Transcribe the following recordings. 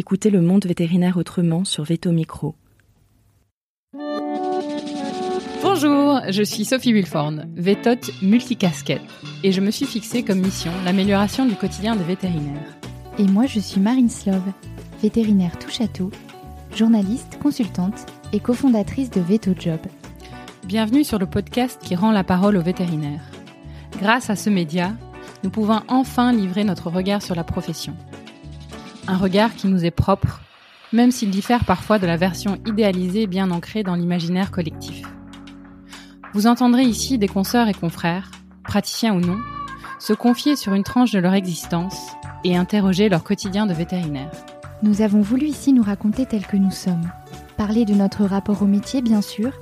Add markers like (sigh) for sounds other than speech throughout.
Écoutez le monde vétérinaire autrement sur Veto Micro. Bonjour, je suis Sophie Wilforn, vétote multicasquette, et je me suis fixée comme mission l'amélioration du quotidien des vétérinaires. Et moi, je suis Marine Slove, vétérinaire touche à tout, journaliste, consultante et cofondatrice de Veto Job. Bienvenue sur le podcast qui rend la parole aux vétérinaires. Grâce à ce média, nous pouvons enfin livrer notre regard sur la profession. Un regard qui nous est propre, même s'il diffère parfois de la version idéalisée bien ancrée dans l'imaginaire collectif. Vous entendrez ici des consoeurs et confrères, praticiens ou non, se confier sur une tranche de leur existence et interroger leur quotidien de vétérinaire. Nous avons voulu ici nous raconter tels que nous sommes, parler de notre rapport au métier bien sûr,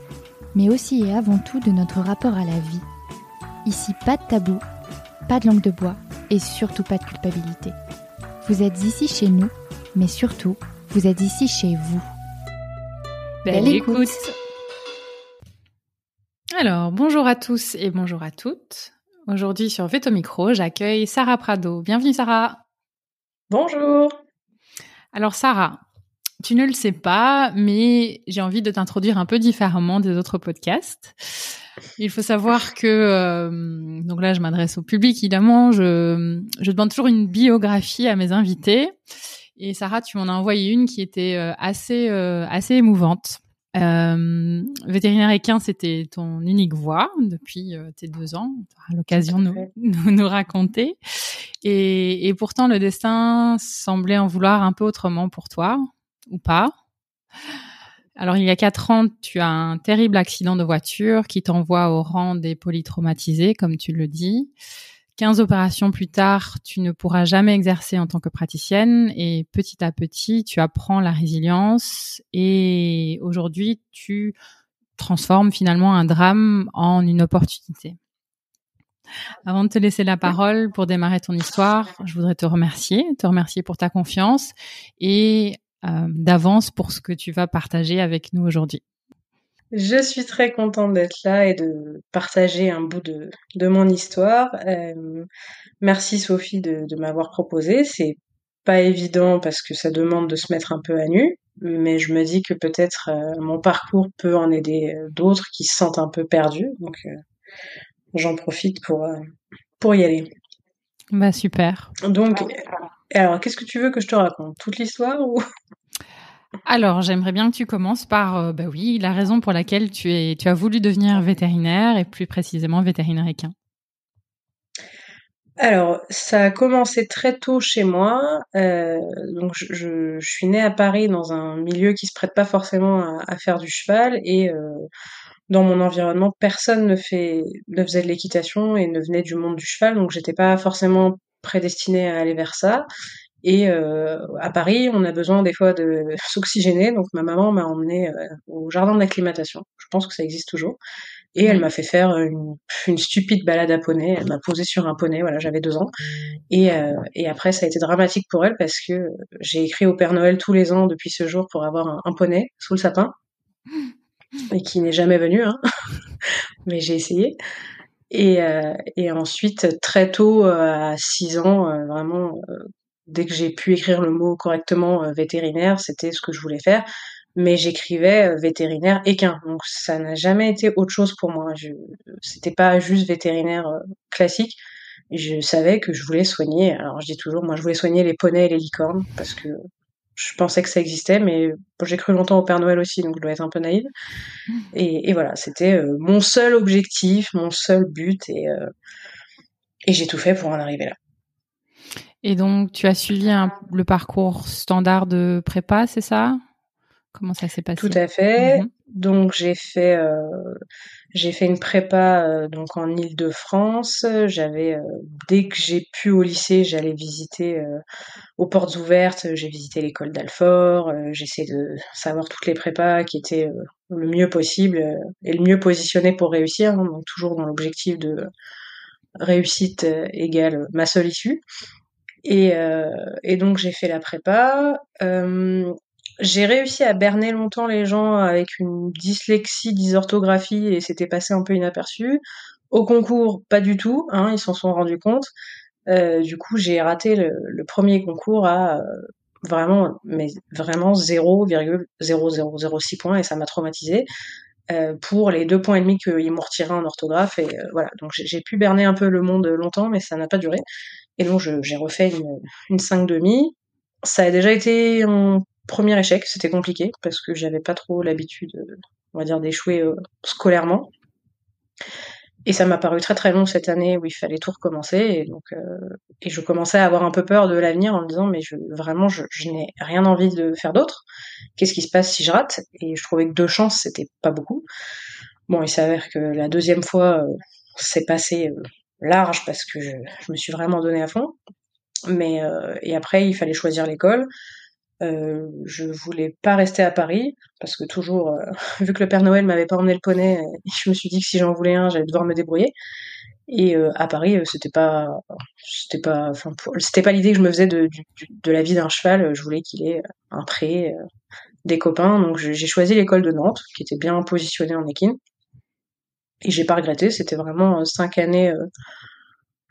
mais aussi et avant tout de notre rapport à la vie. Ici, pas de tabou, pas de langue de bois et surtout pas de culpabilité. Vous êtes ici chez nous, mais surtout, vous êtes ici chez vous. Belle, écoute. Alors, bonjour à tous et bonjour à toutes. Aujourd'hui sur Veto Micro, j'accueille Sarah Prado. Bienvenue Sarah. Bonjour. Alors Sarah, tu ne le sais pas, mais j'ai envie de t'introduire un peu différemment des autres podcasts. Il faut savoir que, euh, donc là je m'adresse au public évidemment, je, je demande toujours une biographie à mes invités. Et Sarah, tu m'en as envoyé une qui était euh, assez, euh, assez émouvante. Euh, vétérinaire équin, c'était ton unique voix depuis tes deux ans. Tu auras l'occasion de nous, nous, raconter. Et, et pourtant, le destin semblait en vouloir un peu autrement pour toi, ou pas. Alors, il y a quatre ans, tu as un terrible accident de voiture qui t'envoie au rang des polytraumatisés, comme tu le dis. 15 opérations plus tard, tu ne pourras jamais exercer en tant que praticienne et petit à petit, tu apprends la résilience et aujourd'hui, tu transformes finalement un drame en une opportunité. Avant de te laisser la parole pour démarrer ton histoire, je voudrais te remercier, te remercier pour ta confiance et d'avance pour ce que tu vas partager avec nous aujourd'hui. Je suis très contente d'être là et de partager un bout de, de mon histoire. Euh, merci Sophie de, de m'avoir proposé. C'est pas évident parce que ça demande de se mettre un peu à nu, mais je me dis que peut-être euh, mon parcours peut en aider d'autres qui se sentent un peu perdus. Donc j'en profite pour pour y aller. Bah super. Donc alors qu'est-ce que tu veux que je te raconte? Toute l'histoire ou? Alors, j'aimerais bien que tu commences par, euh, bah oui, la raison pour laquelle tu, as voulu devenir vétérinaire et plus précisément vétérinaire équin. Alors, ça a commencé très tôt chez moi. Euh, donc, je, suis née à Paris dans un milieu qui se prête pas forcément à, faire du cheval et euh, dans mon environnement, personne ne ne faisait de l'équitation et ne venait du monde du cheval, donc j'étais pas forcément prédestinée à aller vers ça. Et euh, à Paris, on a besoin des fois de s'oxygéner, donc ma maman m'a emmenée euh, au jardin d'acclimatation. Je pense que ça existe toujours. Et elle m'a fait faire une, une, stupide balade à poney. Elle m'a posé sur un poney, voilà, j'avais deux ans. Et, euh, et, après, ça a été dramatique pour elle parce que j'ai écrit au Père Noël tous les ans depuis ce jour pour avoir un, un poney sous le sapin, (laughs) et qui n'est jamais venu, hein. (laughs) mais j'ai essayé. Et, euh, et, ensuite, très tôt, à 6 ans, vraiment, dès que j'ai pu écrire le mot correctement euh, vétérinaire, c'était ce que je voulais faire. Mais j'écrivais euh, vétérinaire équin, donc ça n'a jamais été autre chose pour moi. Je, c'était pas juste vétérinaire euh, classique. Je savais que je voulais soigner. Alors je dis toujours, moi je voulais soigner les poneys et les licornes parce que je pensais que ça existait, mais j'ai cru longtemps au Père Noël aussi, donc je dois être un peu naïve. (laughs) Et, et voilà, c'était mon seul objectif, mon seul but, et, et j'ai tout fait pour en arriver là. Et donc, tu as suivi un, le parcours standard de prépa, c'est ça? Comment ça s'est passé? Tout à fait. Mhm. Donc j'ai fait euh, j'ai fait une prépa euh, donc en Île-de-France. J'avais euh, dès que j'ai pu au lycée, j'allais visiter aux portes ouvertes. J'ai visité l'école d'Alfort. J'essaie de savoir toutes les prépas qui étaient le mieux possible et le mieux positionné pour réussir. Hein, donc toujours dans l'objectif de réussite égale ma seule issue. Et, euh, et donc j'ai fait la prépa. Euh, j'ai réussi à berner longtemps les gens avec une dyslexie, dysorthographie, et c'était passé un peu inaperçu. Au concours, pas du tout, hein, ils s'en sont rendus compte. Euh, du coup, j'ai raté le, premier concours à vraiment, mais vraiment 0,0006 points et ça m'a traumatisé. Pour les deux points et demi qu'ils m'ont retiré en orthographe et voilà donc j'ai pu berner un peu le monde longtemps mais ça n'a pas duré et donc j'ai refait une, une 5 demi. Ça a déjà été un premier échec. C'était compliqué parce que j'avais pas trop l'habitude on va dire d'échouer euh, scolairement. Et ça m'a paru très très long cette année où il fallait tout recommencer. Et donc euh, et je commençais à avoir un peu peur de l'avenir en me disant mais vraiment je, n'ai rien envie de faire d'autre. Qu'est-ce qui se passe si je rate? Et je trouvais que deux chances c'était pas beaucoup. Bon, il s'avère que la deuxième fois euh, c'est passé euh, large parce que je, me suis vraiment donné à fond. Mais et après il fallait choisir l'école. Euh, je voulais pas rester à Paris parce que toujours, euh, (laughs) vu que le Père Noël m'avait pas emmené le poney, euh, je me suis dit que si j'en voulais un, j'allais devoir me débrouiller. Et à Paris, c'était pas, c'était pas, enfin, c'était pas l'idée que je me faisais de, de, de la vie d'un cheval. Je voulais qu'il ait un pré, des copains. Donc j'ai choisi l'école de Nantes, qui était bien positionnée en équine. Et j'ai pas regretté. C'était vraiment cinq années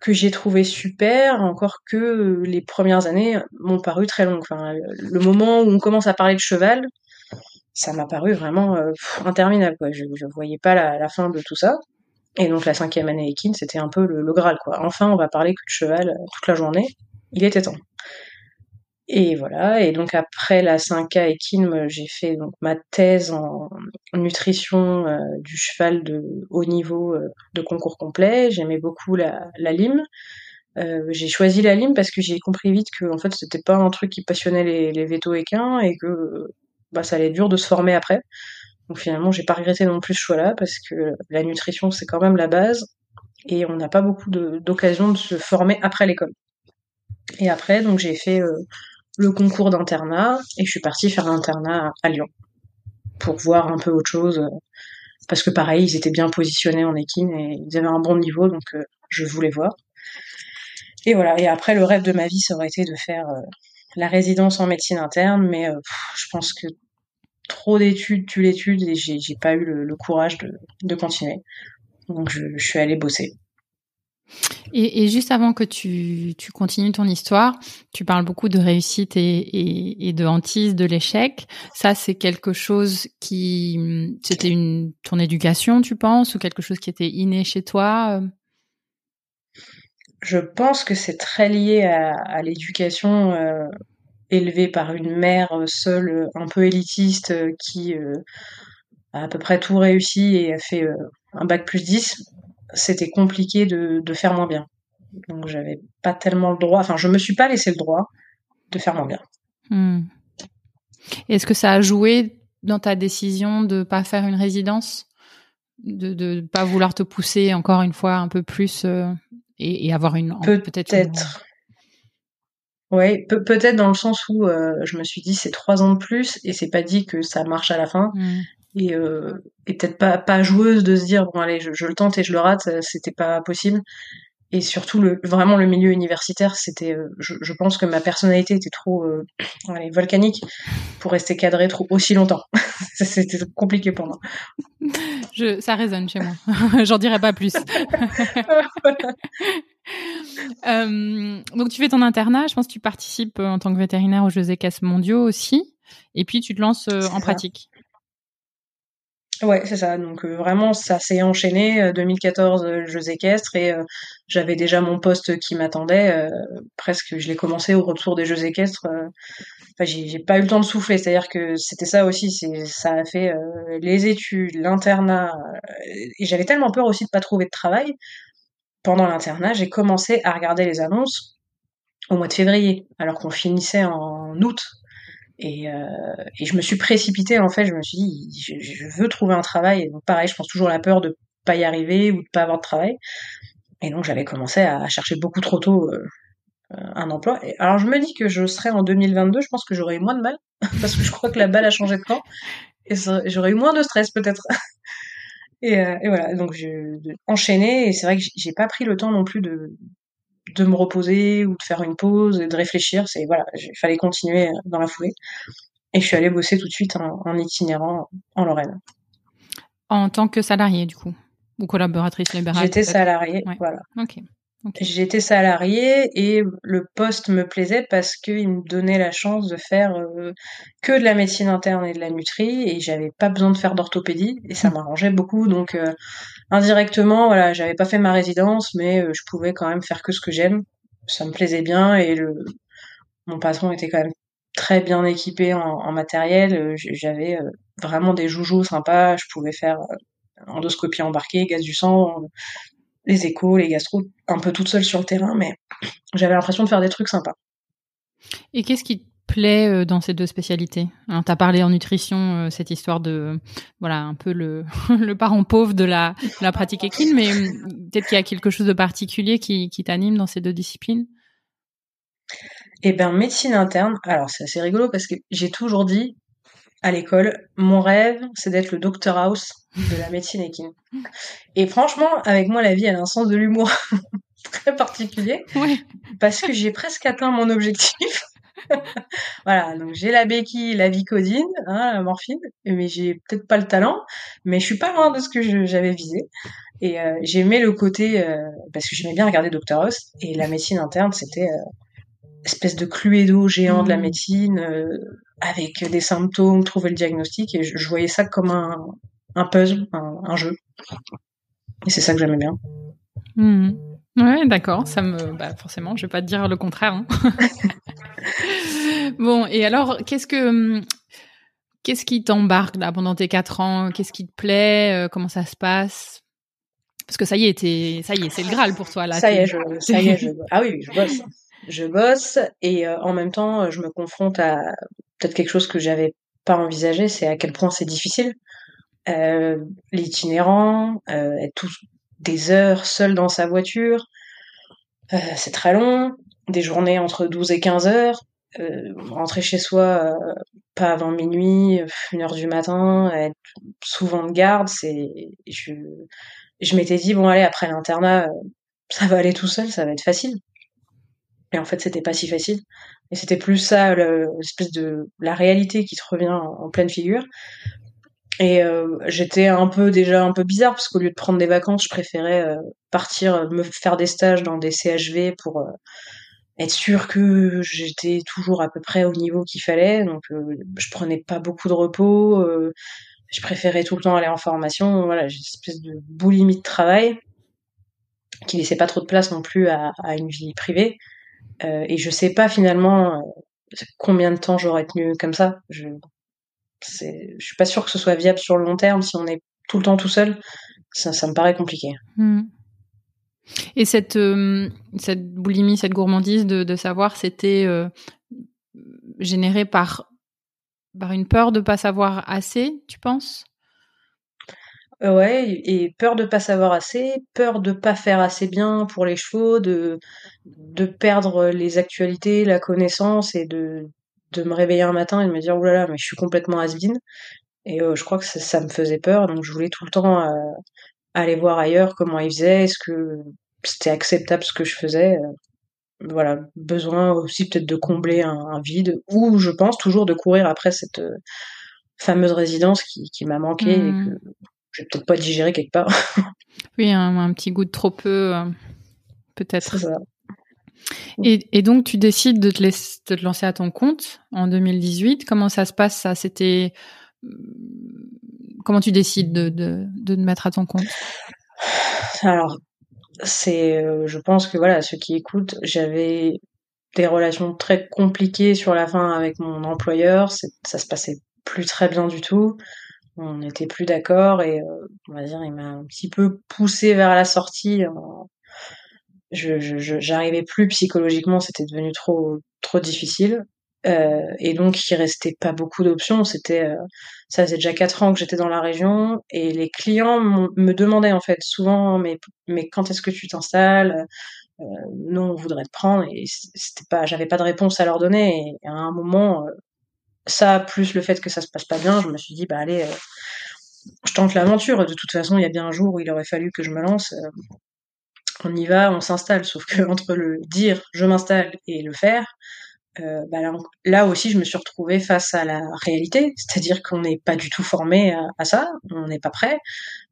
que j'ai trouvé super, encore que les premières années m'ont paru très longues. Enfin, le moment où on commence à parler de cheval, ça m'a paru vraiment euh, interminable. Quoi. Je voyais pas la, fin de tout ça. Et donc la cinquième année équine, c'était un peu le, le, Graal. Quoi. Enfin, on va parler que de cheval euh, toute la journée. Il était temps. Et voilà. Et donc après la 5K équine, j'ai fait donc ma thèse en nutrition euh, du cheval de haut niveau euh, de concours complet. J'aimais beaucoup la, la lime. Euh, j'ai choisi la lime parce que j'ai compris vite que en fait c'était pas un truc qui passionnait les, vétos équins et que bah, ça allait être dur de se former après. Donc finalement j'ai pas regretté non plus ce choix-là parce que la nutrition c'est quand même la base et on n'a pas beaucoup d'occasion de, se former après l'école. Et après donc j'ai fait le concours d'internat et je suis partie faire l'internat à Lyon pour voir un peu autre chose parce que pareil ils étaient bien positionnés en équine et ils avaient un bon niveau donc euh, je voulais voir. Et voilà. Et après le rêve de ma vie ça aurait été de faire euh, la résidence en médecine interne mais euh, je pense que trop d'études tu l'étude et j'ai, pas eu le, courage de, continuer. Donc je suis allée bosser et, juste avant que tu, continues ton histoire, tu parles beaucoup de réussite et, de hantise de l'échec. Ça, c'est quelque chose qui, c'était une ton éducation, tu penses, ou quelque chose qui était inné chez toi Je pense que c'est très lié à, l'éducation euh, élevée par une mère seule, un peu élitiste, qui euh, a à peu près tout réussi et a fait euh, un bac plus 10 c'était compliqué de, de, faire moins bien. Donc j'avais pas tellement le droit, enfin je me suis pas laissé le droit de faire moins bien. Hmm. Est-ce que ça a joué dans ta décision de pas faire une résidence, de ne pas vouloir te pousser encore une fois un peu plus euh, et, et, avoir une peut-être. Peut Oui, pe peut-être dans le sens où euh, je me suis dit c'est trois ans de plus et c'est pas dit que ça marche à la fin. Hmm et, euh, et peut-être pas pas joueuse de se dire bon allez je, je le tente et je le rate c'était pas possible. Et surtout le vraiment le milieu universitaire c'était euh, je, je, pense que ma personnalité était trop euh, allez, volcanique pour rester cadrée trop aussi longtemps. (laughs) C'était compliqué pour moi. (laughs) Je ça résonne chez moi. (laughs) J'en dirai pas plus. Euh, donc tu fais ton internat. Je pense que tu participes en tant que vétérinaire aux Jeux équestres mondiaux aussi. Et puis tu te lances en pratique Ouais, c'est ça. Donc euh, vraiment, ça s'est enchaîné. 2014, euh, euh, Jeux équestres et j'avais déjà mon poste qui m'attendait. presque, je l'ai commencé au retour des Jeux équestres. Enfin, j'ai pas eu le temps de souffler. C'est-à-dire que c'était ça aussi. C'est ça a fait les études, l'internat. et j'avais tellement peur aussi de pas trouver de travail. Pendant l'internat, j'ai commencé à regarder les annonces au mois de février, alors qu'on finissait en août. Et, euh, et, je me suis précipitée en fait. Je me suis dit, je, veux trouver un travail. Et donc pareil, je pense toujours la peur de pas y arriver ou de pas avoir de travail. Et donc j'avais commencé à chercher beaucoup trop tôt euh, un emploi. Alors je me dis que je serais en 2022. Je pense que j'aurais eu moins de mal (laughs) parce que je crois que la balle a changé de camp et j'aurais eu moins de stress peut-être. (laughs) et, euh, et, voilà. Donc j'ai enchaîné et c'est vrai que j'ai pas pris le temps non plus de de me reposer ou de faire une pause et de réfléchir. C'est voilà, il fallait continuer dans la foulée. Et je suis allée bosser tout de suite en, en itinérant en Lorraine. En tant que salariée, du coup, ou collaboratrice libérale J'étais salariée, ouais. voilà. Ok, J'étais salariée et le poste me plaisait parce qu'il me donnait la chance de faire euh, que de la médecine interne et de la nutrie et j'avais pas besoin de faire d'orthopédie et ça mmh. m'arrangeait beaucoup donc euh, indirectement voilà j'avais pas fait ma résidence mais euh, je pouvais quand même faire que ce que j'aime. Ça me plaisait bien et mon patron était quand même très bien équipé en, en matériel. J'avais vraiment des joujoux sympas. Je pouvais faire endoscopie embarquée gaz du sang les échos, les gastro, un peu toute seule sur le terrain, mais j'avais l'impression de faire des trucs sympas. Et qu'est-ce qui plaît euh, dans ces deux spécialités Tu as parlé en nutrition, euh, cette histoire de, voilà, un peu le, (laughs) le parent pauvre de la, la pratique équine, mais euh, peut-être qu'il y a quelque chose de particulier qui, qui t'anime dans ces deux disciplines? Eh bien, médecine interne, alors c'est assez rigolo parce que j'ai toujours dit, à l'école, mon rêve, c'est d'être le Dr House de la médecine équine. Et franchement, avec moi, la vie, elle a un sens de l'humour (laughs) très particulier. Parce que j'ai presque atteint mon objectif. (laughs) voilà, donc j'ai la béquille, la vicodine, hein, la morphine, mais j'ai peut-être pas le talent, mais je suis pas loin de ce que j'avais visé. Et euh, j'aimais le côté, euh, parce que j'aimais bien regarder Dr House, et la médecine interne, c'était euh, espèce de cluedo géant de la mmh. médecine, avec des symptômes, trouver le diagnostic, et je, voyais ça comme un, un puzzle, un, jeu. Et c'est ça que j'aimais bien. Hmm. Ouais, d'accord. Ça me, bah, forcément, je vais pas te dire le contraire. Hein. (laughs) bon, et alors, qu'est-ce que, qu'est-ce qui t'embarque là pendant tes quatre ans? Qu'est-ce qui te plaît? Euh, Comment ça se passe? Parce que ça y est, ça y est, c'est le Graal pour toi là. Ça y est, je, ça y est, je, ah oui, je bosse. Je bosse et euh, en même temps, je me confronte à peut-être quelque chose que j'avais pas envisagé, c'est à quel point c'est difficile. Euh, l'itinérant, euh, être tous des heures seul dans sa voiture, euh, c'est très long, des journées entre 12 et 15 heures, euh, rentrer chez soi euh, pas avant minuit, une heure du matin, être souvent de garde, c'est je je m'étais dit bon allez après l'internat ça va aller tout seul, ça va être facile. Et en fait, c'était pas si facile. Et c'était plus ça, l'espèce de la réalité qui te revient en pleine figure. Et euh, j'étais un peu déjà un peu bizarre parce qu'au lieu de prendre des vacances, je préférais euh, partir euh, me faire des stages dans des CHV pour être sûr que j'étais toujours à peu près au niveau qu'il fallait. Donc je prenais pas beaucoup de repos. je préférais tout le temps aller en formation. Voilà, j'ai une espèce de boulimie de travail qui laissait pas trop de place non plus à, à une vie privée. et je sais pas finalement combien de temps j'aurais tenu comme ça. Je, je suis pas sûre que ce soit viable sur le long terme si on est tout le temps tout seul. Ça, ça me paraît compliqué. Hmm. Et cette, euh, cette boulimie, cette gourmandise de, savoir, c'était euh, généré par, par une peur de pas savoir assez, tu penses? Ouais, et peur de pas savoir assez, peur de pas faire assez bien pour les chevaux, de, de perdre les actualités, la connaissance et de de me réveiller un matin et de me dire oulala mais je suis complètement has et euh, je crois que ça, me faisait peur donc je voulais tout le temps euh, aller voir ailleurs comment ils faisaient est-ce que c'était acceptable ce que je faisais euh, voilà besoin aussi peut-être de combler un, vide ou je pense toujours de courir après cette fameuse résidence qui, qui m'a manqué et mmh. que je vais peut-être pas digérer quelque part (laughs) oui un, un, petit goût de trop peu peut-être et, donc, tu décides de te, de te, lancer à ton compte en 2018. Comment ça se passe ça? C'était comment tu décides de, de, de te mettre à ton compte? Alors, c'est, euh, je pense que voilà, ceux qui écoutent, j'avais des relations très compliquées sur la fin avec mon employeur. Ça se passait plus très bien du tout. On n'était plus d'accord et euh, on va dire, il m'a un petit peu poussé vers la sortie en, je j'arrivais plus psychologiquement, c'était devenu trop trop difficile. Euh, et donc il restait pas beaucoup d'options. C'était euh, ça faisait déjà quatre ans que j'étais dans la région et les clients me demandaient en fait souvent mais mais quand est-ce que tu t'installes? Euh, Non, on voudrait te prendre et c'était pas j'avais pas de réponse à leur donner. Et à un moment, euh, ça plus le fait que ça se passe pas bien, je me suis dit bah allez, je tente l'aventure. De toute façon, il y a bien un jour où il aurait fallu que je me lance on y va, on s'installe. Sauf que (laughs) entre le dire je m'installe et le faire, bah là, aussi, je me suis retrouvée face à la réalité, c'est-à-dire qu'on n'est pas du tout formé à, ça, on n'est pas prêt.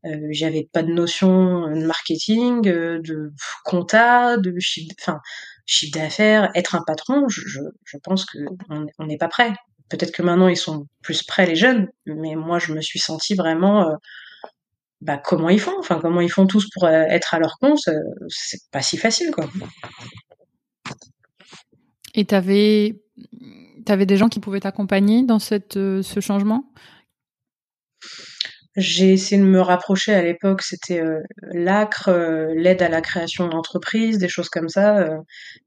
Euh, J'avais pas de notion de marketing, de compta, de chiffre, d'affaires, être un patron. Je, je, je pense que on n'est pas prêt. Peut-être que maintenant ils sont plus prêts les jeunes, mais moi je me suis sentie vraiment euh, bah, comment ils font, enfin comment ils font tous pour euh, être à leur compte, euh, c'est pas si facile quoi. Et t'avais avais des gens qui pouvaient t'accompagner dans cette ce changement? J'ai essayé de me rapprocher à l'époque, c'était euh, l'ACRE, l'aide à la création d'entreprises, des choses comme ça,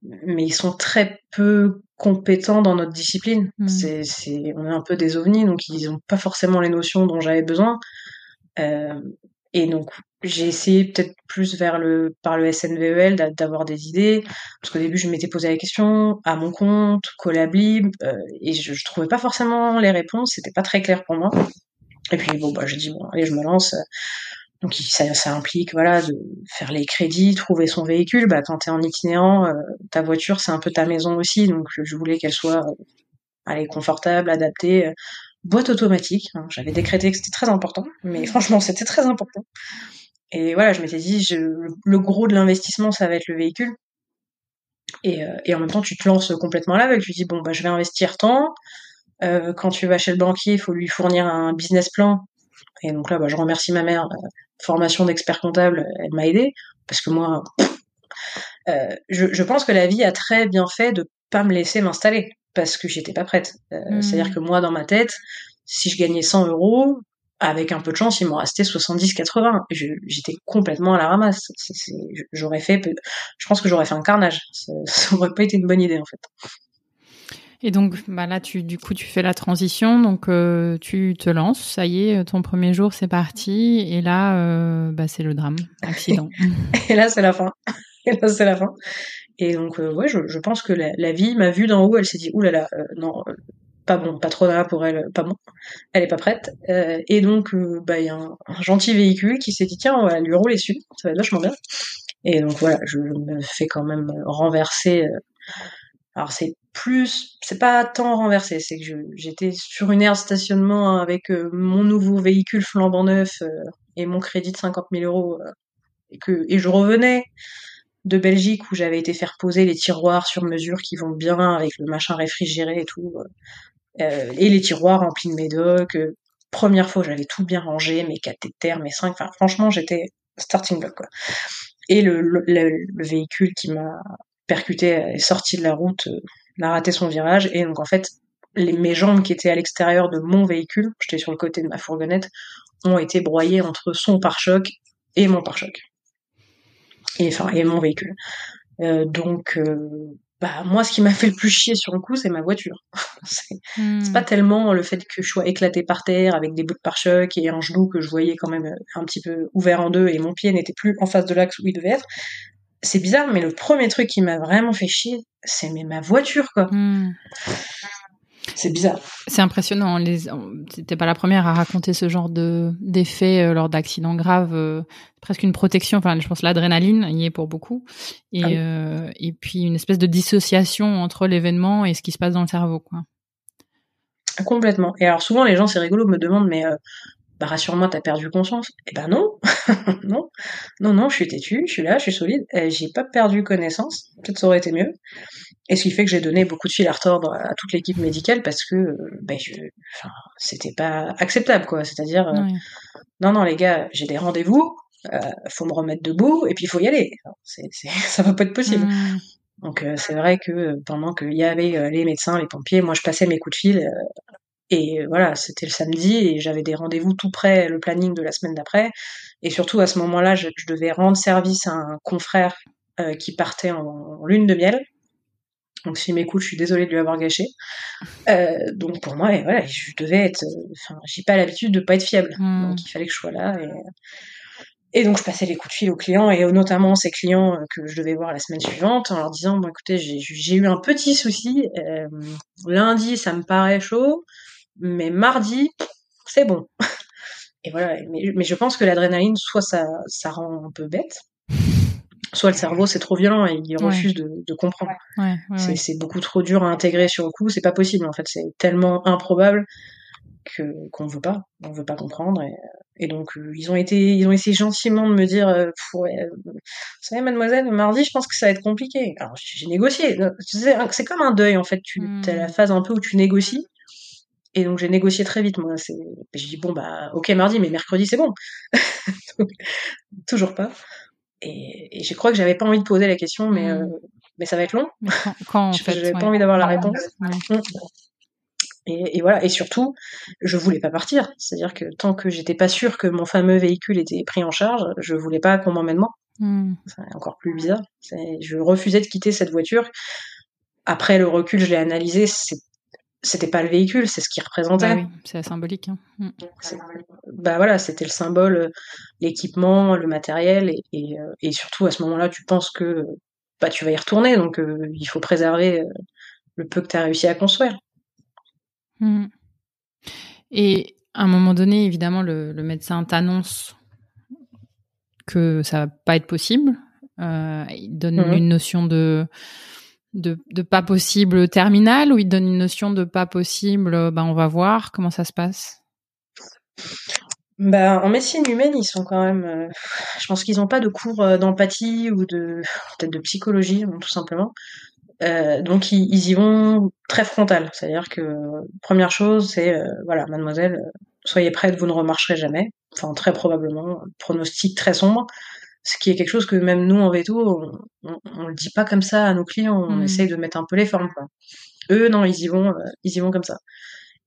mais ils sont très peu compétents dans notre discipline. Mmh. C'est, c'est, on est un peu des ovnis, donc ils n'ont pas forcément les notions dont j'avais besoin. Euh, et donc j'ai essayé peut-être plus vers le par le SNVEL d'avoir des idées, parce qu'au début je m'étais posé la question à mon compte, Collably, euh, et je, je trouvais pas forcément les réponses, c'était pas très clair pour moi. Et puis bon bah je dis bon allez je me lance. Donc ça, ça, implique voilà de faire les crédits, trouver son véhicule. Bah quand t'es en itinérant, euh, ta voiture c'est un peu ta maison aussi, donc je voulais qu'elle soit euh, allez confortable, adaptée. Boîte automatique, j'avais décrété que c'était très important, mais (laughs) franchement c'était très important. Et voilà, je m'étais dit, je, le gros de l'investissement ça va être le véhicule. Et, euh, et, en même temps, tu te lances complètement à l'aveugle. Tu dis bon bah je vais investir tant. Euh, quand tu vas chez le banquier, il faut lui fournir un business plan et donc là, bah, je remercie ma mère, euh, formation d'expert comptable, elle m'a aidé parce que moi, euh, je, je, pense que la vie a très bien fait de pas me laisser m'installer parce que j'étais pas prête. Euh, mmh. C'est-à-dire que moi, dans ma tête, si je gagnais 100 euros, avec un peu de chance, il m'en restait 70-80. J'étais complètement à la ramasse. J'aurais fait, je pense que j'aurais fait un carnage. Ça, (laughs) ça aurait pas été une bonne idée en fait. Et donc, bah là, tu, du coup, tu fais la transition, donc euh, tu te lances, ça y est, ton premier jour, c'est parti, et là, euh, bah, c'est le drame, accident. (laughs) et là, c'est la fin. Et là, c'est la fin. Et donc, euh, ouais, je, je, pense que la, la vie m'a vu d'en haut, elle s'est dit, oulala, là là, non, pas bon, pas trop là pour elle, pas bon, elle est pas prête. et donc, bah, il y a un, gentil véhicule qui s'est dit, tiens, on va lui rouler dessus, ça va être vachement bien. Et donc voilà, je me fais quand même renverser. alors c'est plus, c'est pas tant renversé, c'est que j'étais sur une aire de stationnement avec euh, mon nouveau véhicule flambant neuf euh, et mon crédit de 50 000 euros euh, et que et je revenais de Belgique où j'avais été faire poser les tiroirs sur mesure qui vont bien avec le machin réfrigéré et tout et les tiroirs remplis de médocs. première fois j'avais tout bien rangé, mes cathéters, mes cinq, enfin franchement j'étais starting block quoi. Et le, le, le véhicule qui m'a percuté est sorti de la route a raté son virage et donc en fait mes jambes qui étaient à l'extérieur de mon véhicule, j'étais sur le côté de ma fourgonnette, ont été broyées entre son pare-choc et mon pare-choc. Et enfin et mon véhicule. Euh, donc euh, bah moi ce qui m'a fait le plus chier sur le coup c'est ma voiture. (laughs) c'est hmm. pas tellement le fait que je sois éclaté par terre avec des bouts de pare-choc et un genou que je voyais quand même un petit peu ouvert en deux et mon pied n'était plus en face de l'axe où il devait être c'est bizarre, mais le premier truc qui m'a vraiment fait chier, c'est mais ma voiture, quoi. Hmm. C'est bizarre. C'est impressionnant. Les... C'était pas la première à raconter ce genre de d'effet euh, lors d'accidents graves. Euh, presque une protection. Enfin, je pense l'adrénaline y est pour beaucoup. Et, ah euh, et puis une espèce de dissociation entre l'événement et ce qui se passe dans le cerveau, quoi. Complètement. Et alors souvent les gens, c'est rigolo, me demandent mais bah rassure-moi, t'as perdu conscience. Eh ben non, (laughs) non, non, non, je suis têtu, je suis là, je suis solide, j'ai pas perdu connaissance, peut-être ça aurait été mieux. Et ce qui fait que j'ai donné beaucoup de fil à retordre à toute l'équipe médicale parce que ben je, enfin, c'était pas acceptable quoi. C'est-à-dire, euh, non, non les gars, j'ai des rendez-vous, euh, faut me remettre debout et puis il faut y aller. C'est, c'est, (laughs) ça va pas être possible. Mmh. Donc euh, c'est vrai que pendant qu'il y avait les médecins, les pompiers, moi je passais mes coups de fil et voilà, c'était le samedi et j'avais des rendez-vous tout près, le planning de la semaine d'après. Et surtout à ce moment-là, je, devais rendre service à un confrère euh, qui partait en, lune de miel. Donc s'il m'écoute, je suis désolée de lui avoir gâché. Euh, donc pour moi, voilà, je devais être. Enfin, j'ai pas l'habitude de pas être fiable. Hmm. Donc il fallait que je sois là. Et, et donc je passais les coups de fil aux clients et notamment ces clients euh, que je devais voir la semaine suivante en leur disant bon écoutez j'ai eu un petit souci. Euh, lundi ça me paraît chaud mais mardi, c'est bon. (laughs) Et voilà, mais, je pense que l'adrénaline, soit ça, ça rend un peu bête, soit le cerveau c'est trop violent et il refuse de, de, comprendre. Ouais, c'est beaucoup trop dur à intégrer sur le coup, c'est pas possible en fait, c'est tellement improbable que qu'on veut pas, on veut pas comprendre et, et donc euh, ils ont été ils ont essayé gentiment de me dire euh, euh, vous savez mademoiselle mardi je pense que ça va être compliqué. Alors j'ai négocié, c'est comme un deuil en fait, tu as la hmm. phase un peu où tu négocies et donc j'ai négocié très vite moi, c'est j'ai dit bon bah OK mardi mais mercredi c'est bon. (laughs) toujours pas. Et, et, je crois que j'avais pas envie de poser la question, mais, hmm. euh, mais ça va être long. Quand, quand en fait, j'avais pas envie d'avoir la réponse. Hmm. Et, et, voilà. Et surtout, je voulais pas partir. C'est-à-dire que tant que j'étais pas sûre que mon fameux véhicule était pris en charge, je voulais pas qu'on m'emmène moi. C'est encore plus bizarre. Je refusais de quitter cette voiture. Après le recul, je l'ai analysé. C'est c'était pas le véhicule, c'est ce qu'il représentait. Bah oui, c'est symbolique. Hein. Mm. Bah voilà, c'était le symbole, euh, l'équipement, le matériel, et, et, euh, et, surtout à ce moment-là, tu penses que bah, tu vas y retourner, donc euh, il faut préserver le peu que tu as réussi à construire. Mm. Et à un moment donné, évidemment, le, le médecin t'annonce que ça va pas être possible. Euh, il donne mm-hmm. une notion de de, pas possible terminal ou il donne une notion de pas possible, ben on va voir comment ça se passe? Bah, en médecine humaine, ils sont quand même. Euh, je pense qu'ils n'ont pas de cours euh, d'empathie ou de peut-être de psychologie, tout simplement. Euh, donc ils, y vont très frontal, c'est-à-dire que première chose, c'est voilà, mademoiselle, soyez prête, vous ne remarcherez jamais. Enfin, très probablement, pronostic très sombre ce qui est quelque chose que même nous en veto, on, on, le dit pas comme ça à nos clients, on mm. essaye de mettre un peu les formes. Quoi. Eux, non, ils y vont, euh, ils y vont comme ça.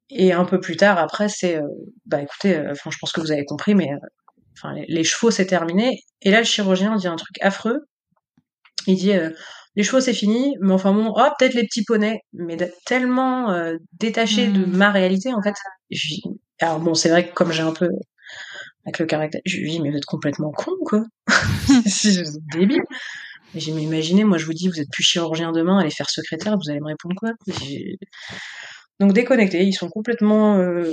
Et un peu plus tard, après, c'est, euh, bah écoutez, euh, enfin, je pense que vous avez compris, mais enfin, les, chevaux c'est terminé. Et là, le chirurgien dit un truc affreux. Il dit, les chevaux c'est fini, mais enfin bon, oh, peut-être les petits poneys, mais tellement détaché de mm. ma réalité en fait. Alors bon, c'est vrai que comme j'ai un peu avec le caractère. Je lui dis, mais vous êtes complètement con, quoi. (laughs) c'est débile. J'ai imaginé, moi je vous dis, vous êtes plus chirurgien demain, allez faire secrétaire, vous allez me répondre quoi? Donc déconnectés, ils sont complètement. Euh...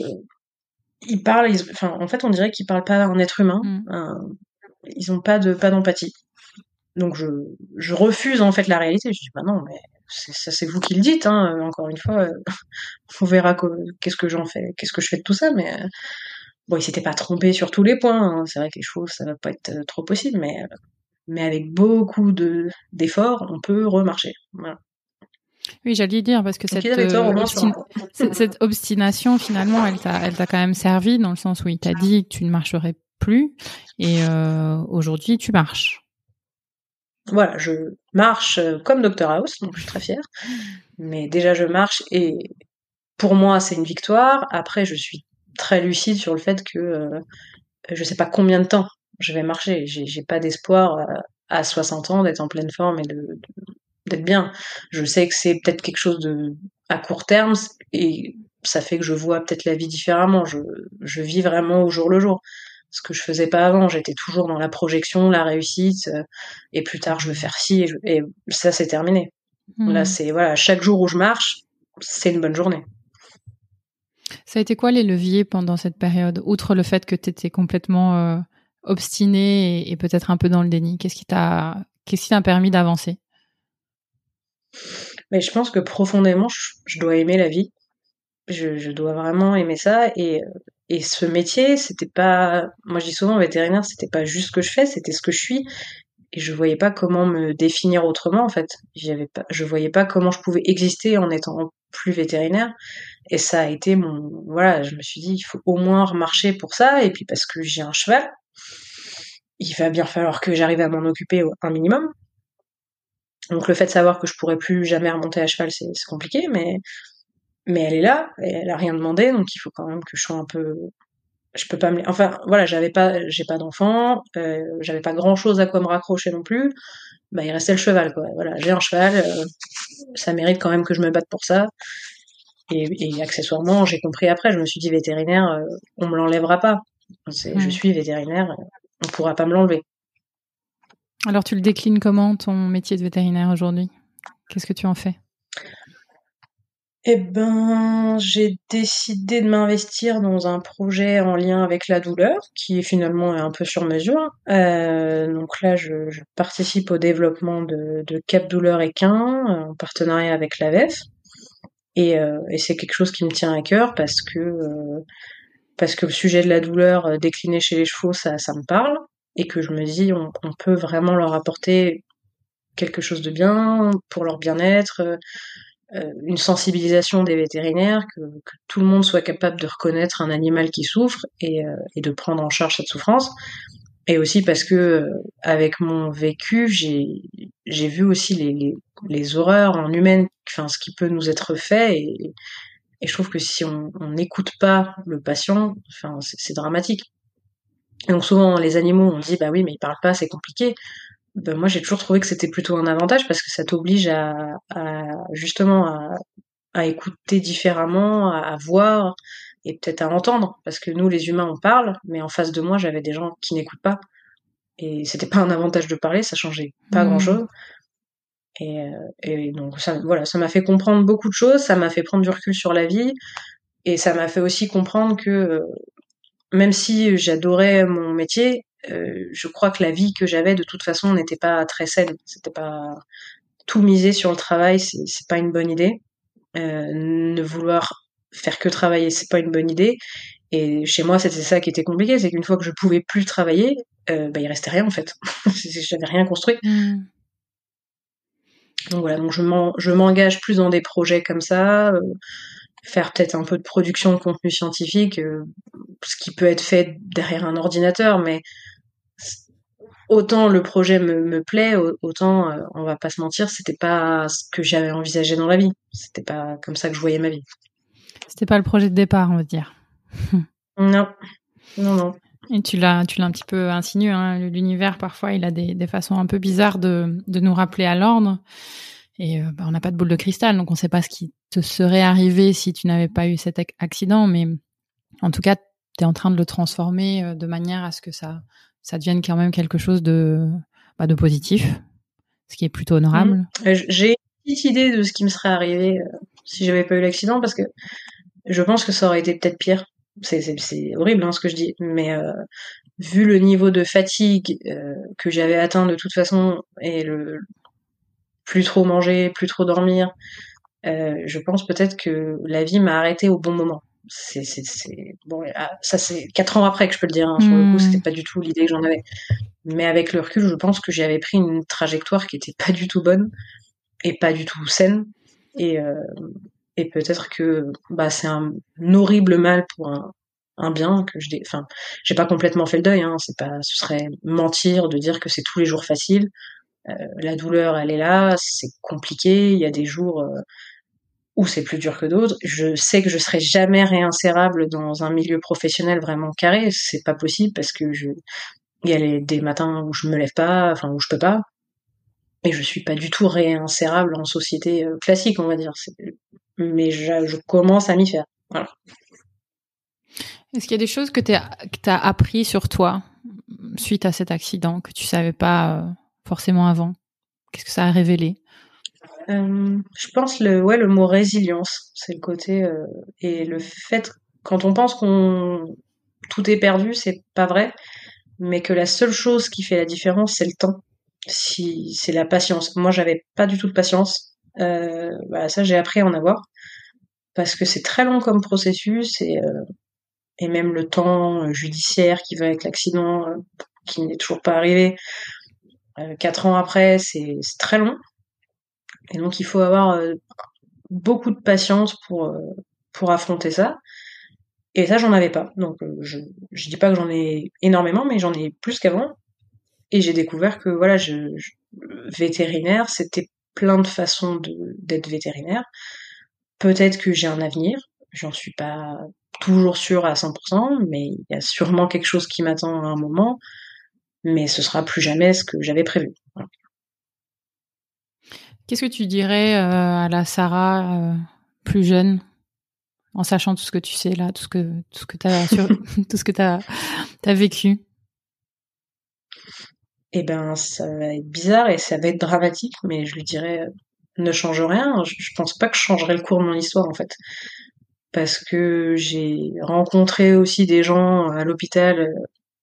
Ils parlent, enfin, en fait, on dirait qu'ils parlent pas à un être humain. Mm. Ils ont pas de pas d'empathie. Donc je, je refuse en fait la réalité. Je dis bah non, mais ça c'est vous qui le dites. Hein. Encore une fois, (laughs) on verra qu'est-ce que j'en fais, qu'est-ce que je fais de tout ça, mais Bon, il s'était pas trompé sur tous les points. Hein. C'est vrai que les choses, ça va pas être euh, trop possible, mais euh, mais avec beaucoup de d'efforts, on peut remarcher. Voilà. Oui, j'allais dire parce que cette, euh, cette, obstination finalement, elle t'a elle t'a quand même servi dans le sens où il t'a dit que tu ne marcherais plus et euh, aujourd'hui tu marches. Voilà, je marche comme Dr House, donc je suis très fière. Mais déjà je marche et pour moi c'est une victoire. Après je suis très lucide sur le fait que euh, je sais pas combien de temps je vais marcher. J'ai pas d'espoir euh, à 60 ans d'être en pleine forme et de, d'être bien. Je sais que c'est peut-être quelque chose de à court terme et ça fait que je vois peut-être la vie différemment. Je, je vis vraiment au jour le jour. Ce que je faisais pas avant, j'étais toujours dans la projection, la réussite, euh, et plus tard je veux faire ci, et, ça c'est terminé. Là mmh. c'est voilà, chaque jour où je marche, c'est une bonne journée. Ça a été quoi les leviers pendant cette période, outre le fait que tu étais complètement euh, obstiné et, peut-être un peu dans le déni? Qu'est-ce qui t'a permis d'avancer? Mais je pense que profondément, je, dois aimer la vie. Je, je, dois vraiment aimer ça et et ce métier, c'était pas moi je dis souvent vétérinaire, c'était pas juste ce que je fais, c'était ce que je suis et je voyais pas comment me définir autrement en fait. J'avais pas je voyais pas comment je pouvais exister en étant plus vétérinaire et ça a été mon, voilà, je me suis dit, il faut au moins remarcher pour ça, et puis parce que j'ai un cheval, il va bien falloir que j'arrive à m'en occuper un minimum. Donc le fait de savoir que je pourrais plus jamais remonter à cheval, c'est compliqué, mais mais elle est là, et elle a rien demandé, donc il faut quand même que je sois un peu, je peux pas me, enfin voilà, j'avais pas, j'ai pas d'enfant, euh, j'avais pas grand chose à quoi me raccrocher non plus. Bah il restait le cheval quoi. Voilà, j'ai un cheval, euh, ça mérite quand même que je me batte pour ça. Et, accessoirement, j'ai compris après, je me suis dit vétérinaire, euh, on me l'enlèvera pas. Je suis vétérinaire, on pourra pas me l'enlever. Alors tu le déclines comment ton métier de vétérinaire aujourd'hui? Qu'est-ce que tu en fais? Eh ben, j'ai décidé de m'investir dans un projet en lien avec la douleur, qui finalement est un peu sur mesure. Euh, donc là, je, participe au développement de, Cap Douleur Équin, en partenariat avec l'AVEF. Et, euh, et c'est quelque chose qui me tient à cœur parce que euh, parce que le sujet de la douleur euh, décliné chez les chevaux, ça, me parle, et que je me dis, on, peut vraiment leur apporter quelque chose de bien pour leur bien-être, une sensibilisation des vétérinaires, que, tout le monde soit capable de reconnaître un animal qui souffre et de prendre en charge cette souffrance. Et aussi parce que avec mon vécu, j'ai j'ai vu aussi les, les, les horreurs en humaine, enfin ce qui peut nous être fait et, et je trouve que si on n'écoute pas le patient, enfin, c'est dramatique. Donc souvent, les animaux, on dit, bah oui, mais ils parlent pas, c'est compliqué. Ben, moi, j'ai toujours trouvé que c'était plutôt un avantage parce que ça t'oblige à, à, justement à, à, écouter différemment, à voir et peut-être à entendre. Parce que nous, les humains, on parle, mais en face de moi, j'avais des gens qui n'écoutent pas. Et c'était pas un avantage de parler, ça changeait pas mmh. grand chose. Et, euh, et donc ça, voilà, ça m'a fait comprendre beaucoup de choses, ça m'a fait prendre du recul sur la vie, et ça m'a fait aussi comprendre que euh, même si j'adorais mon métier, euh, je crois que la vie que j'avais de toute façon n'était pas très saine. C'était pas tout miser sur le travail, c'est pas une bonne idée. Euh, ne vouloir faire que travailler, c'est pas une bonne idée. Et chez moi, c'était ça qui était compliqué, c'est qu'une fois que je pouvais plus travailler, euh, bah, il restait rien en fait. (laughs) J'avais rien construit. Mmh. Donc voilà, donc je m'engage plus dans des projets comme ça, euh, faire peut-être un peu de production de contenu scientifique, euh, ce qui peut être fait derrière un ordinateur, mais autant le projet me, me plaît, autant euh, on va pas se mentir, c'était pas ce que j'avais envisagé dans la vie. C'était pas comme ça que je voyais ma vie. C'était pas le projet de départ, on va dire. non, non, non. Et tu l'as, tu l'as un petit peu insinué. Hein, L'univers parfois, il a des, des, façons un peu bizarres de, de nous rappeler à l'ordre. Et euh, bah, on n'a pas de boule de cristal, donc on ne sait pas ce qui te serait arrivé si tu n'avais pas eu cet accident. Mais en tout cas, tu es en train de le transformer euh, de manière à ce que ça, ça devienne quand même quelque chose de, bah, de positif, ce qui est plutôt honorable. Mmh. Euh, j'ai une petite idée de ce qui me serait arrivé si j'avais pas eu l'accident, parce que je pense que ça aurait été peut-être pire c'est horrible hein, ce que je dis, mais euh, vu le niveau de fatigue euh, que j'avais atteint de toute façon et le plus trop manger, plus trop dormir, euh, je pense peut-être que la vie m'a arrêté au bon moment. C'est bon, ah, ça c'est quatre ans après que je peux le dire. Hein, sur le coup, hmm. c'était pas du tout l'idée que j'en avais. Mais avec le recul, je pense que j'avais pris une trajectoire qui était pas du tout bonne et pas du tout saine. Et, et peut-être que bah, c'est un, horrible mal pour un, un bien que je enfin j'ai pas complètement fait le deuil hein, c'est pas ce serait mentir de dire que c'est tous les jours facile. Euh, la douleur elle est là c'est compliqué il y a des jours euh, où c'est plus dur que d'autres. Je sais que je serai jamais réinsérable dans un milieu professionnel vraiment carré c'est pas possible parce que je il y a des matins où je me lève pas enfin où je peux pas et je suis pas du tout réinsérable en société euh, classique on va dire mais je, commence à m'y faire. Voilà. Est-ce qu'il y a des choses que tu as appris sur toi suite à cet accident que tu savais pas euh, forcément avant? Qu'est-ce que ça a révélé? Euh, Je pense le ouais le mot résilience, c'est le côté euh, et le fait quand on pense qu'on tout est perdu, c'est pas vrai, mais que la seule chose qui fait la différence, c'est le temps. Si c'est la patience. Moi, j'avais pas du tout de patience. Euh, bah, ça j'ai appris à en avoir. Parce que c'est très long comme processus et, euh, même le temps judiciaire qui va avec l'accident euh, qui n'est toujours pas arrivé quatre ans après c'est très long. Et donc il faut avoir beaucoup de patience pour pour affronter ça. Et ça j'en avais pas. Donc je je dis pas que j'en ai énormément mais j'en ai plus qu'avant et j'ai découvert que voilà je, vétérinaire c'était plein de façons d'être vétérinaire. Peut-être que j'ai un avenir, j'en suis pas toujours sûre à 100%, mais il y a sûrement quelque chose qui m'attend à un moment, mais ce sera plus jamais ce que j'avais prévu. Qu'est-ce que tu dirais euh, à la Sarah euh, plus jeune, en sachant tout ce que tu sais là, tout ce que tout ce que t'as (laughs) tout ce que as vécu? Eh ben ça va être bizarre et ça va être dramatique, mais je lui dirais ne change rien. Je, pense pas que je changerai le cours de mon histoire en fait, parce que j'ai rencontré aussi des gens à l'hôpital euh,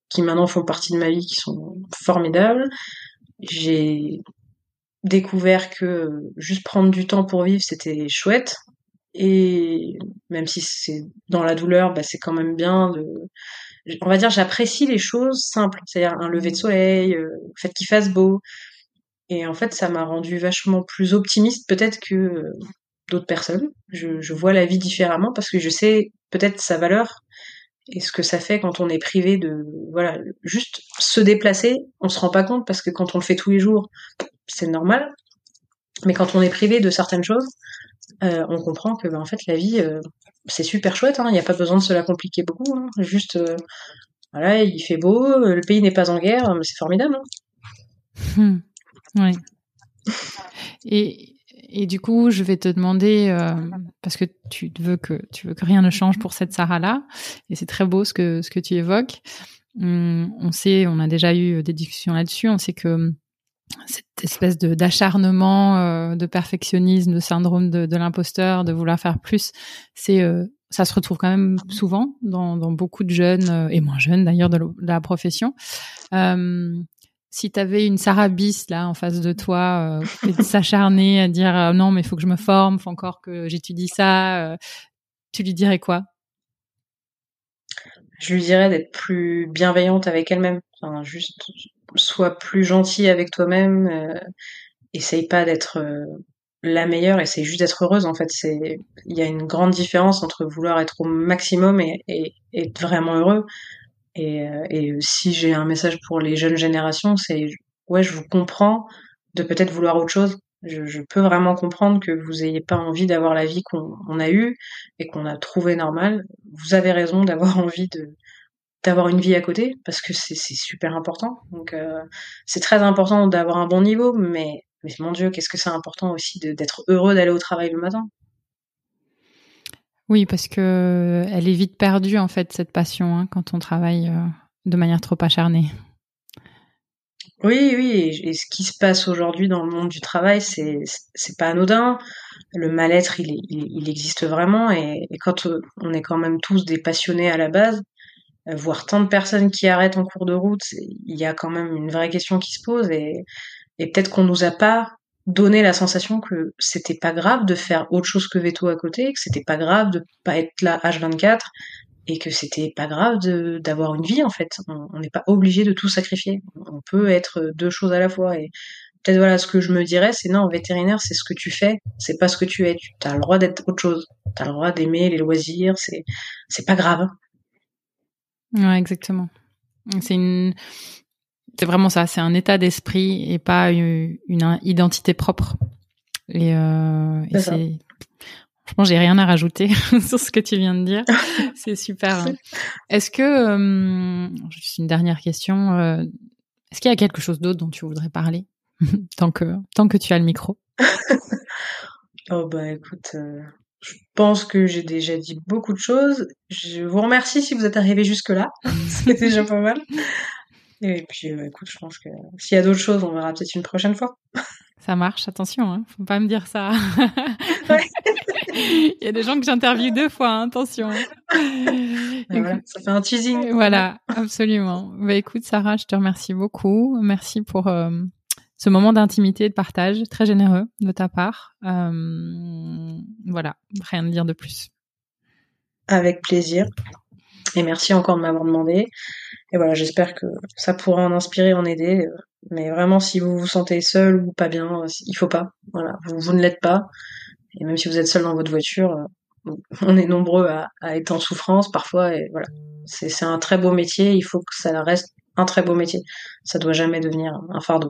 qui maintenant font partie de ma vie, qui sont formidables. J'ai découvert que juste prendre du temps pour vivre, c'était chouette. Et même si c'est dans la douleur, bah, c'est quand même bien de, on va dire, j'apprécie les choses simples. C'est-à-dire un lever de soleil, euh, fait qu'il fasse beau. Et en fait, ça m'a rendu vachement plus optimiste peut-être que euh, d'autres personnes. Je, je vois la vie différemment parce que je sais peut-être sa valeur et ce que ça fait quand on est privé de voilà juste se déplacer on se rend pas compte parce que quand on le fait tous les jours c'est normal mais quand on est privé de certaines choses euh, on comprend que ben, en fait la vie euh, c'est super chouette hein. il n'y a pas besoin de se la compliquer beaucoup hein. juste euh, voilà il fait beau le pays n'est pas en guerre mais c'est formidable hein. oui et et du coup, je vais te demander parce que tu veux que tu veux que rien ne change pour cette Sarah là, et c'est très beau ce que ce que tu évoques. On, on sait, on a déjà eu des discussions là-dessus. On sait que cette espèce de d'acharnement, euh, de perfectionnisme, de syndrome de, de l'imposteur, de vouloir faire plus, c'est euh, ça se retrouve quand même souvent dans, dans beaucoup de jeunes euh, et moins jeunes d'ailleurs de, la profession. Euh, si tu avais une Sarah Bis là en face de toi, euh, s'acharner à dire euh, non mais il faut que je me forme, faut encore que j'étudie ça, tu lui dirais quoi? Je lui dirais d'être plus bienveillante avec elle-même, enfin, juste sois plus gentil avec toi-même, euh, essaye pas d'être euh, la meilleure, essaye juste d'être heureuse en fait. C'est il y a une grande différence entre vouloir être au maximum et, et, être vraiment heureux. Et, euh, et si j'ai un message pour les jeunes générations, c'est ouais, je vous comprends de peut-être vouloir autre chose. Je, je, peux vraiment comprendre que vous ayez pas envie d'avoir la vie qu'on on a eue et qu'on a trouvé normale. Vous avez raison d'avoir (laughs) envie de d'avoir une vie à côté parce que c'est super important. Donc euh, c'est très important d'avoir un bon niveau, mais mais mon Dieu, qu'est-ce que c'est important aussi d'être heureux d'aller au travail le matin? Oui, parce que elle est vite perdue en fait cette passion hein, quand on travaille euh, de manière trop acharnée. Oui, oui, et, ce qui se passe aujourd'hui dans le monde du travail, c'est c'est pas anodin. Le mal-être, il, il, il, existe vraiment, et, et, quand on est quand même tous des passionnés à la base, euh, voir tant de personnes qui arrêtent en cours de route, il y a quand même une vraie question qui se pose, et, peut-être qu'on nous a pas donner la sensation que c'était pas grave de faire autre chose que veto à côté, que c'était pas grave de pas être là H24 et que c'était pas grave d'avoir une vie en fait. On n'est pas obligé de tout sacrifier. On peut être deux choses à la fois et peut-être voilà ce que je me dirais c'est non vétérinaire c'est ce que tu fais, c'est pas ce que tu es. Tu as le droit d'être autre chose. Tu as le droit d'aimer les loisirs, c'est c'est pas grave. Ouais, exactement. C'est une c'est vraiment ça, c'est un état d'esprit et pas une, une identité propre. Et, euh, et c'est, franchement, j'ai rien à rajouter (laughs) sur ce que tu viens de dire. (laughs) c'est super. Hein. Est-ce que, euh, juste une dernière question, euh, est-ce qu'il y a quelque chose d'autre dont tu voudrais parler (laughs) tant que tant que tu as le micro? Oh bah écoute, euh, je pense que j'ai déjà dit beaucoup de choses. Je vous remercie si vous êtes arrivé jusque là. (laughs) c'est déjà pas mal. Et puis, euh, écoute, je pense que s'il y a d'autres choses, on verra peut-être une prochaine fois. Ça marche, attention, hein, faut pas me dire ça. (laughs) Il y a des gens que j'interviewe deux fois, hein, attention. voilà, ça fait un teasing. Voilà, absolument. Bah écoute, Sarah, je te remercie beaucoup. Merci pour euh, ce moment d'intimité et de partage, très généreux de ta part. Euh, voilà, rien à dire de plus. Avec plaisir. Et merci encore de m'avoir demandé. Et voilà, j'espère que ça pourra en inspirer, en aider. Mais vraiment, si vous vous sentez seul ou pas bien, il faut pas. Voilà, vous, ne l'êtes pas. Et même si vous êtes seul dans votre voiture, on est nombreux à, à être en souffrance parfois. Et voilà, c'est un très beau métier. Il faut que ça reste un très beau métier. Ça doit jamais devenir un fardeau.